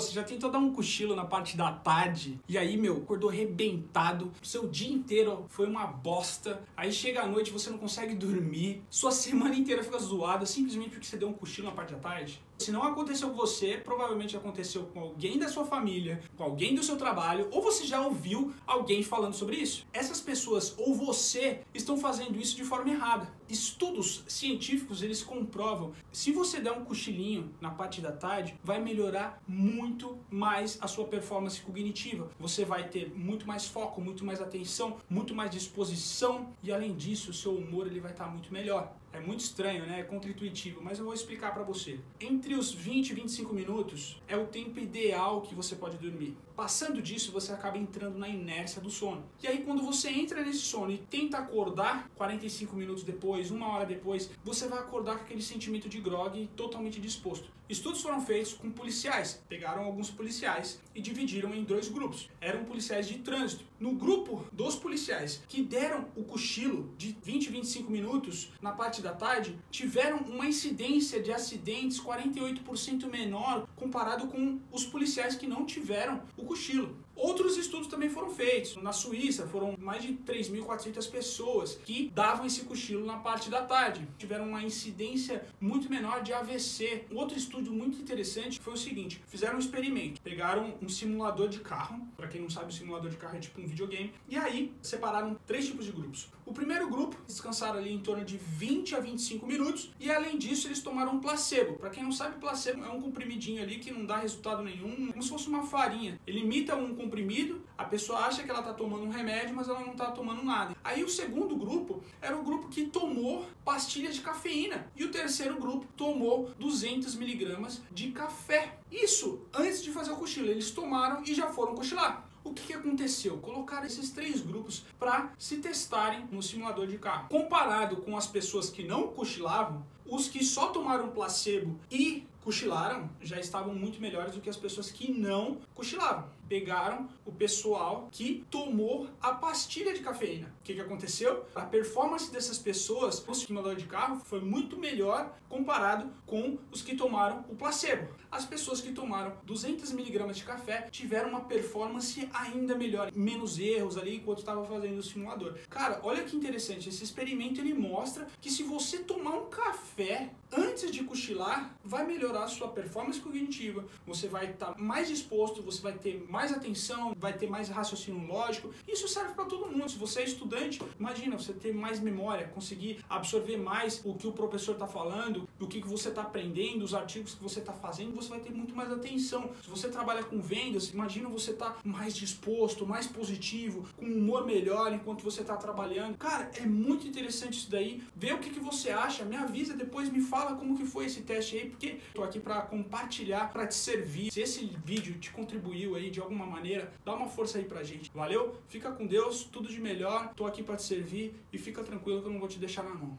já tentou dar um cochilo na parte da tarde e aí, meu, acordou arrebentado, seu dia inteiro foi uma bosta, aí chega a noite você não consegue dormir, sua semana inteira fica zoada simplesmente porque você deu um cochilo na parte da tarde? Se não aconteceu com você, provavelmente aconteceu com alguém da sua família, com alguém do seu trabalho, ou você já ouviu alguém falando sobre isso. Essas pessoas ou você estão fazendo isso de forma errada. Estudos científicos eles comprovam se você der um cochilinho na parte da tarde, vai melhorar muito mais a sua performance cognitiva. Você vai ter muito mais foco, muito mais atenção, muito mais disposição e além disso, o seu humor ele vai estar muito melhor. É muito estranho, né? É contra-intuitivo, mas eu vou explicar para você. Entre os 20 e 25 minutos é o tempo ideal que você pode dormir. Passando disso, você acaba entrando na inércia do sono. E aí, quando você entra nesse sono e tenta acordar 45 minutos depois, uma hora depois, você vai acordar com aquele sentimento de grog totalmente disposto. Estudos foram feitos com policiais. Pegaram alguns policiais e dividiram em dois grupos. Eram policiais de trânsito. No grupo dos policiais que deram o cochilo de 20, 25 minutos na parte da tarde, tiveram uma incidência de acidentes 48% menor comparado com os policiais que não tiveram o cochilo. Outros estudos também foram feitos. Na Suíça foram mais de 3.400 pessoas que davam esse cochilo na parte da tarde. Tiveram uma incidência muito menor de AVC. Outro estudo muito interessante foi o seguinte: fizeram um experimento. Pegaram um simulador de carro. Para quem não sabe, o simulador de carro é tipo um videogame. E aí separaram três tipos de grupos. O primeiro grupo descansaram ali em torno de 20 a 25 minutos e além disso eles tomaram um placebo. Para quem não sabe, placebo é um comprimidinho ali que não dá resultado nenhum, como se fosse uma farinha. Ele imita um comprimido, a pessoa acha que ela está tomando um remédio, mas ela não está tomando nada. Aí o segundo grupo era o grupo que tomou pastilhas de cafeína e o terceiro grupo tomou 200 miligramas de café. Isso antes de fazer o cochilo, eles tomaram e já foram cochilar. O que, que aconteceu? Colocaram esses três grupos para se testarem no simulador de carro. Comparado com as pessoas que não cochilavam, os que só tomaram placebo e cochilaram já estavam muito melhores do que as pessoas que não cochilavam. Pegaram o pessoal que tomou a pastilha de cafeína. O que, que aconteceu? A performance dessas pessoas no simulador de carro foi muito melhor comparado com os que tomaram o placebo. As pessoas que tomaram 200 miligramas de café tiveram uma performance ainda melhor, menos erros ali enquanto estava fazendo o simulador. Cara, olha que interessante, esse experimento ele mostra que se você tomar um café antes de cochilar, vai melhorar a sua performance cognitiva, você vai estar tá mais disposto, você vai ter mais atenção, vai ter mais raciocínio lógico. Isso serve para todo mundo. Se você é estudante, imagina você ter mais memória, conseguir absorver mais o que o professor está falando, o que você está aprendendo, os artigos que você está fazendo, você vai ter muito mais atenção. Se você trabalha com vendas, imagina você tá mais disposto, mais positivo, com um humor melhor enquanto você está trabalhando. Cara, é muito interessante isso daí. Vê o que, que você acha, me avisa, depois me fala como que foi esse teste aí, porque tô aqui para compartilhar, para te servir. Se esse vídeo te contribuiu aí de alguma maneira, dá uma força aí pra gente. Valeu? Fica com Deus, tudo de melhor. Tô aqui para te servir e fica tranquilo que eu não vou te deixar na mão.